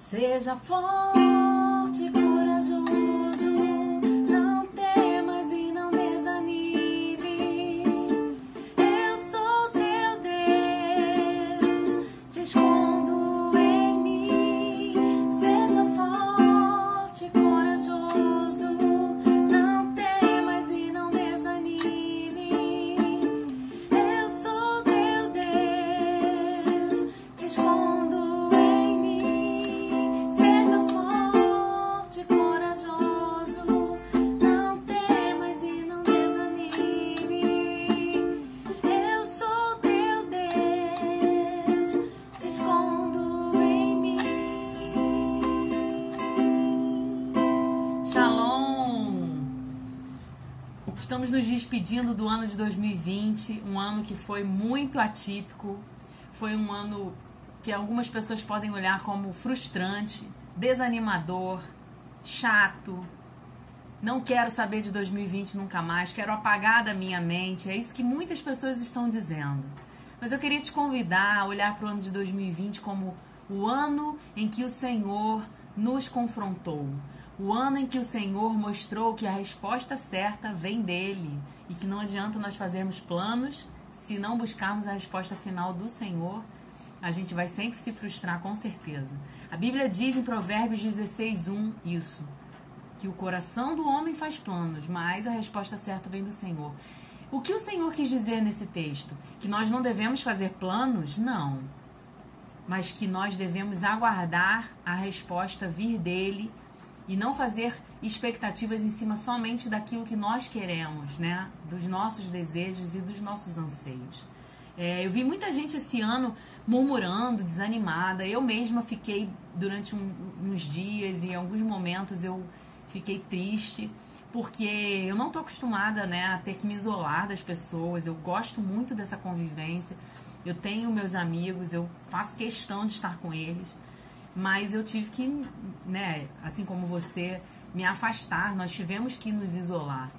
Seja forte Estamos nos despedindo do ano de 2020, um ano que foi muito atípico, foi um ano que algumas pessoas podem olhar como frustrante, desanimador, chato. Não quero saber de 2020 nunca mais, quero apagar da minha mente. É isso que muitas pessoas estão dizendo. Mas eu queria te convidar a olhar para o ano de 2020 como o ano em que o Senhor nos confrontou. O ano em que o Senhor mostrou que a resposta certa vem dele e que não adianta nós fazermos planos se não buscarmos a resposta final do Senhor. A gente vai sempre se frustrar, com certeza. A Bíblia diz em Provérbios 16:1 isso, que o coração do homem faz planos, mas a resposta certa vem do Senhor. O que o Senhor quis dizer nesse texto? Que nós não devemos fazer planos? Não. Mas que nós devemos aguardar a resposta vir dele e não fazer expectativas em cima somente daquilo que nós queremos, né? Dos nossos desejos e dos nossos anseios. É, eu vi muita gente esse ano murmurando, desanimada. Eu mesma fiquei durante um, uns dias e em alguns momentos eu fiquei triste porque eu não tô acostumada, né, a ter que me isolar das pessoas. Eu gosto muito dessa convivência. Eu tenho meus amigos, eu faço questão de estar com eles, mas eu tive que, né, assim como você, me afastar. Nós tivemos que nos isolar.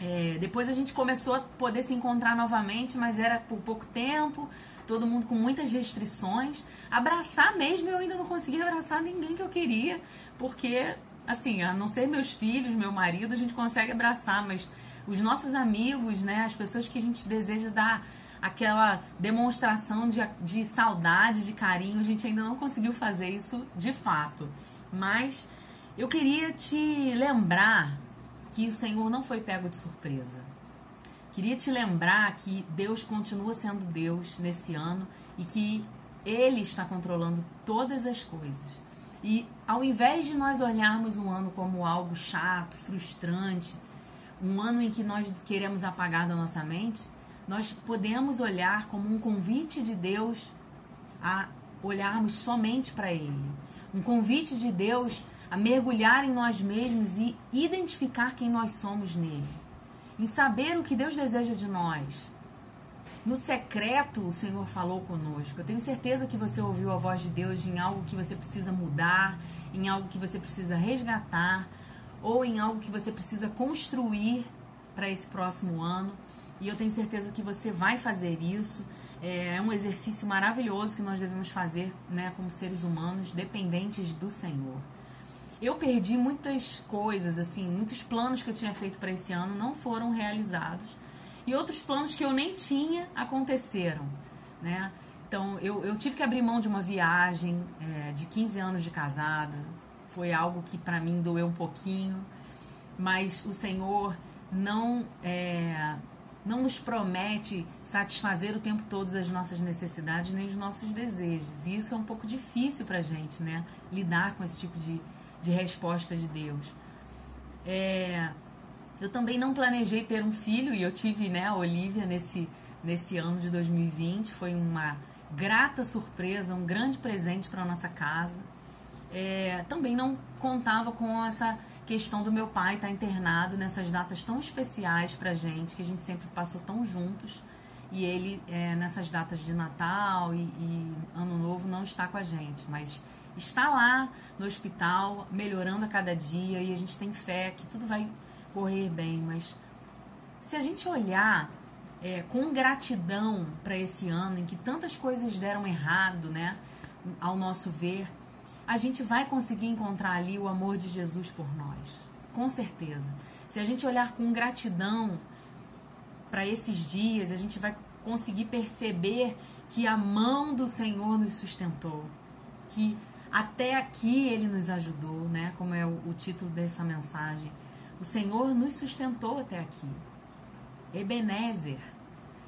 É, depois a gente começou a poder se encontrar novamente, mas era por pouco tempo, todo mundo com muitas restrições. Abraçar mesmo, eu ainda não consegui abraçar ninguém que eu queria, porque, assim, a não ser meus filhos, meu marido, a gente consegue abraçar, mas os nossos amigos, né, as pessoas que a gente deseja dar aquela demonstração de, de saudade, de carinho, a gente ainda não conseguiu fazer isso de fato. Mas eu queria te lembrar que o Senhor não foi pego de surpresa. Queria te lembrar que Deus continua sendo Deus nesse ano e que Ele está controlando todas as coisas. E ao invés de nós olharmos um ano como algo chato, frustrante, um ano em que nós queremos apagar da nossa mente, nós podemos olhar como um convite de Deus a olharmos somente para Ele. Um convite de Deus a mergulhar em nós mesmos e identificar quem nós somos nele. Em saber o que Deus deseja de nós. No secreto, o Senhor falou conosco. Eu tenho certeza que você ouviu a voz de Deus em algo que você precisa mudar, em algo que você precisa resgatar, ou em algo que você precisa construir para esse próximo ano. E eu tenho certeza que você vai fazer isso. É um exercício maravilhoso que nós devemos fazer né, como seres humanos, dependentes do Senhor. Eu perdi muitas coisas, assim, muitos planos que eu tinha feito para esse ano não foram realizados. E outros planos que eu nem tinha aconteceram, né? Então, eu, eu tive que abrir mão de uma viagem é, de 15 anos de casada. Foi algo que para mim doeu um pouquinho. Mas o Senhor não, é, nos promete satisfazer o tempo todo as nossas necessidades nem os nossos desejos. E isso é um pouco difícil pra gente, né? Lidar com esse tipo de, de resposta de Deus. É, eu também não planejei ter um filho e eu tive, né, a Olivia nesse, nesse ano de 2020. Foi uma grata surpresa, um grande presente para nossa casa. É, também não contava com essa questão do meu pai estar internado nessas datas tão especiais pra gente, que a gente sempre passou tão juntos. E ele, é, nessas datas de Natal e, e Ano Novo, não está com a gente, mas está lá no hospital, melhorando a cada dia, e a gente tem fé que tudo vai correr bem. Mas se a gente olhar é, com gratidão para esse ano em que tantas coisas deram errado, né, ao nosso ver, a gente vai conseguir encontrar ali o amor de Jesus por nós. Com certeza. Se a gente olhar com gratidão para esses dias, a gente vai conseguir perceber que a mão do Senhor nos sustentou, que até aqui ele nos ajudou, né? Como é o, o título dessa mensagem. O Senhor nos sustentou até aqui. Ebenezer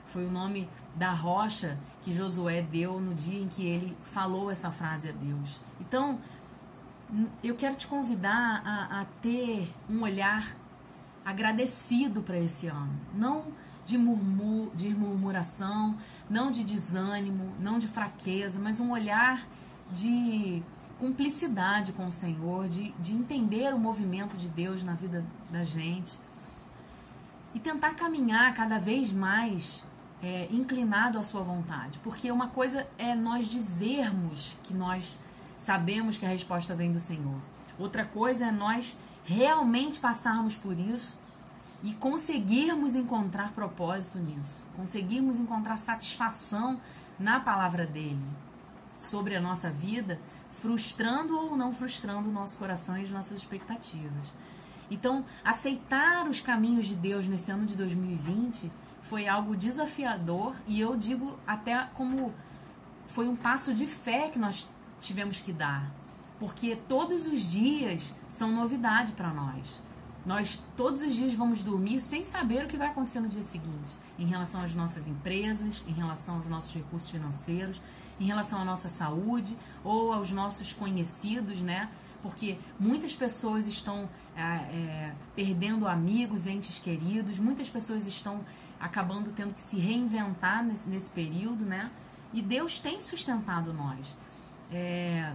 foi o nome da rocha que Josué deu no dia em que ele falou essa frase a Deus. Então, eu quero te convidar a, a ter um olhar agradecido para esse ano. Não de, murmur, de murmuração, não de desânimo, não de fraqueza, mas um olhar de cumplicidade com o Senhor, de, de entender o movimento de Deus na vida da gente e tentar caminhar cada vez mais é, inclinado à sua vontade. Porque uma coisa é nós dizermos que nós sabemos que a resposta vem do Senhor. Outra coisa é nós realmente passarmos por isso e conseguirmos encontrar propósito nisso, conseguirmos encontrar satisfação na palavra dele sobre a nossa vida, frustrando ou não frustrando o nosso coração e as nossas expectativas. Então, aceitar os caminhos de Deus nesse ano de 2020 foi algo desafiador e eu digo até como foi um passo de fé que nós tivemos que dar, porque todos os dias são novidade para nós. Nós todos os dias vamos dormir sem saber o que vai acontecer no dia seguinte, em relação às nossas empresas, em relação aos nossos recursos financeiros, em relação à nossa saúde ou aos nossos conhecidos, né? Porque muitas pessoas estão é, é, perdendo amigos, entes queridos, muitas pessoas estão acabando tendo que se reinventar nesse, nesse período, né? E Deus tem sustentado nós. É,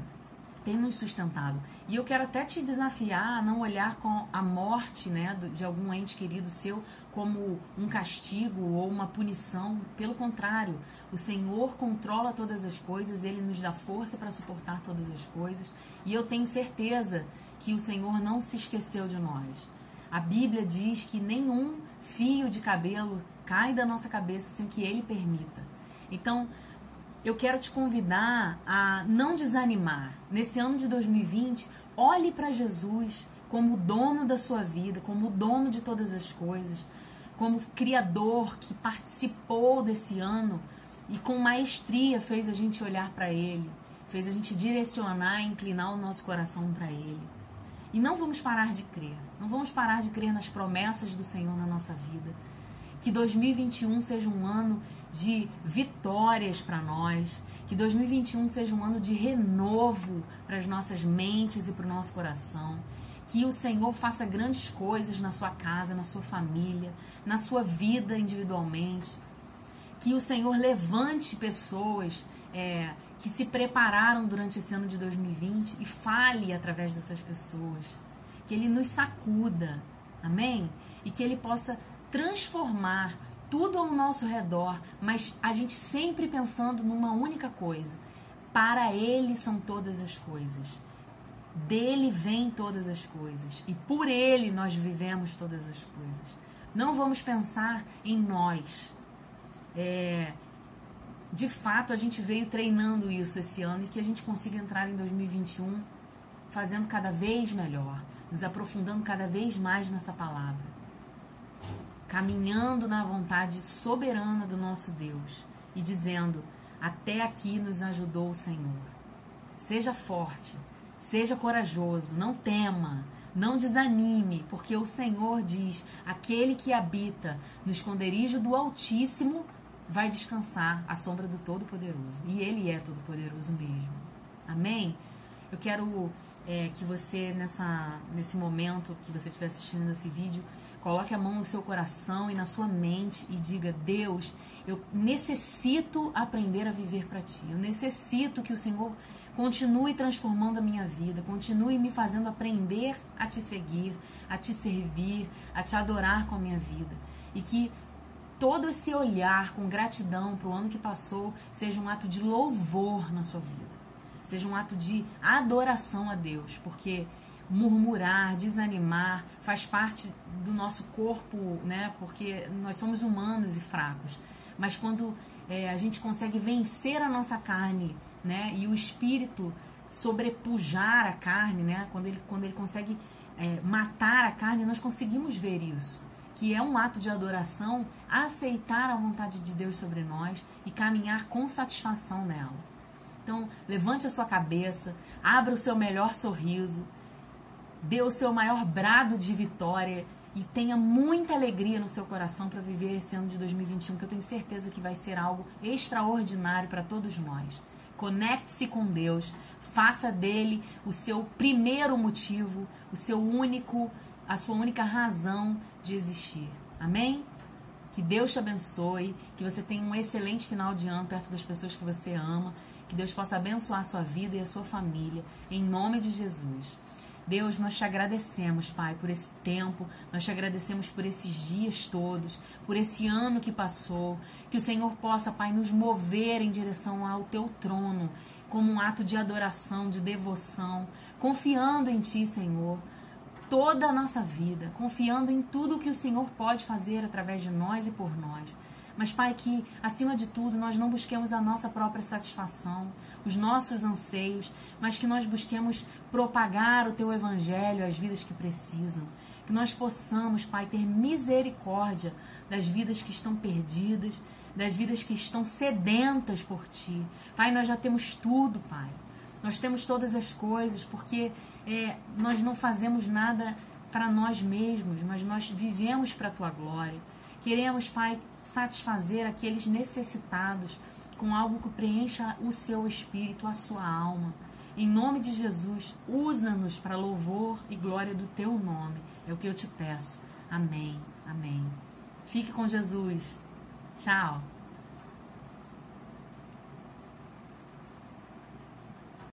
tem nos sustentado. E eu quero até te desafiar a não olhar com a morte né, de algum ente querido seu como um castigo ou uma punição. Pelo contrário, o Senhor controla todas as coisas, Ele nos dá força para suportar todas as coisas. E eu tenho certeza que o Senhor não se esqueceu de nós. A Bíblia diz que nenhum fio de cabelo cai da nossa cabeça sem que Ele permita. Então, eu quero te convidar a não desanimar. Nesse ano de 2020, olhe para Jesus como dono da sua vida, como dono de todas as coisas, como criador que participou desse ano e com maestria fez a gente olhar para ele, fez a gente direcionar inclinar o nosso coração para ele. E não vamos parar de crer, não vamos parar de crer nas promessas do Senhor na nossa vida. Que 2021 seja um ano de vitórias para nós, que 2021 seja um ano de renovo para as nossas mentes e para o nosso coração. Que o Senhor faça grandes coisas na sua casa, na sua família, na sua vida individualmente. Que o Senhor levante pessoas é, que se prepararam durante esse ano de 2020 e fale através dessas pessoas. Que Ele nos sacuda, amém? E que Ele possa transformar tudo ao nosso redor, mas a gente sempre pensando numa única coisa: para Ele são todas as coisas. Dele vêm todas as coisas e por Ele nós vivemos todas as coisas. Não vamos pensar em nós. É, de fato, a gente veio treinando isso esse ano e que a gente consiga entrar em 2021 fazendo cada vez melhor, nos aprofundando cada vez mais nessa palavra caminhando na vontade soberana do nosso Deus e dizendo: Até aqui nos ajudou o Senhor. Seja forte, seja corajoso, não tema, não desanime, porque o Senhor diz: aquele que habita no esconderijo do Altíssimo vai descansar à sombra do Todo-Poderoso. E Ele é Todo-Poderoso mesmo. Amém? Eu quero é, que você, nessa, nesse momento que você estiver assistindo esse vídeo, Coloque a mão no seu coração e na sua mente e diga: Deus, eu necessito aprender a viver para ti. Eu necessito que o Senhor continue transformando a minha vida, continue me fazendo aprender a te seguir, a te servir, a te adorar com a minha vida. E que todo esse olhar com gratidão para o ano que passou seja um ato de louvor na sua vida, seja um ato de adoração a Deus, porque murmurar, desanimar, faz parte do nosso corpo, né? Porque nós somos humanos e fracos. Mas quando é, a gente consegue vencer a nossa carne, né? E o espírito sobrepujar a carne, né? Quando ele, quando ele consegue é, matar a carne, nós conseguimos ver isso. Que é um ato de adoração, aceitar a vontade de Deus sobre nós e caminhar com satisfação nela. Então, levante a sua cabeça, abra o seu melhor sorriso, dê o seu maior brado de vitória e tenha muita alegria no seu coração para viver esse ano de 2021, que eu tenho certeza que vai ser algo extraordinário para todos nós. Conecte-se com Deus, faça dele o seu primeiro motivo, o seu único, a sua única razão de existir. Amém? Que Deus te abençoe, que você tenha um excelente final de ano perto das pessoas que você ama, que Deus possa abençoar a sua vida e a sua família, em nome de Jesus. Deus, nós te agradecemos, Pai, por esse tempo, nós te agradecemos por esses dias todos, por esse ano que passou. Que o Senhor possa, Pai, nos mover em direção ao teu trono, como um ato de adoração, de devoção, confiando em Ti, Senhor, toda a nossa vida, confiando em tudo que o Senhor pode fazer através de nós e por nós. Mas, Pai, que acima de tudo nós não busquemos a nossa própria satisfação, os nossos anseios, mas que nós busquemos propagar o Teu Evangelho às vidas que precisam. Que nós possamos, Pai, ter misericórdia das vidas que estão perdidas, das vidas que estão sedentas por Ti. Pai, nós já temos tudo, Pai. Nós temos todas as coisas, porque é, nós não fazemos nada para nós mesmos, mas nós vivemos para a Tua glória. Queremos, Pai, satisfazer aqueles necessitados com algo que preencha o seu espírito, a sua alma. Em nome de Jesus, usa-nos para louvor e glória do teu nome. É o que eu te peço. Amém. Amém. Fique com Jesus. Tchau.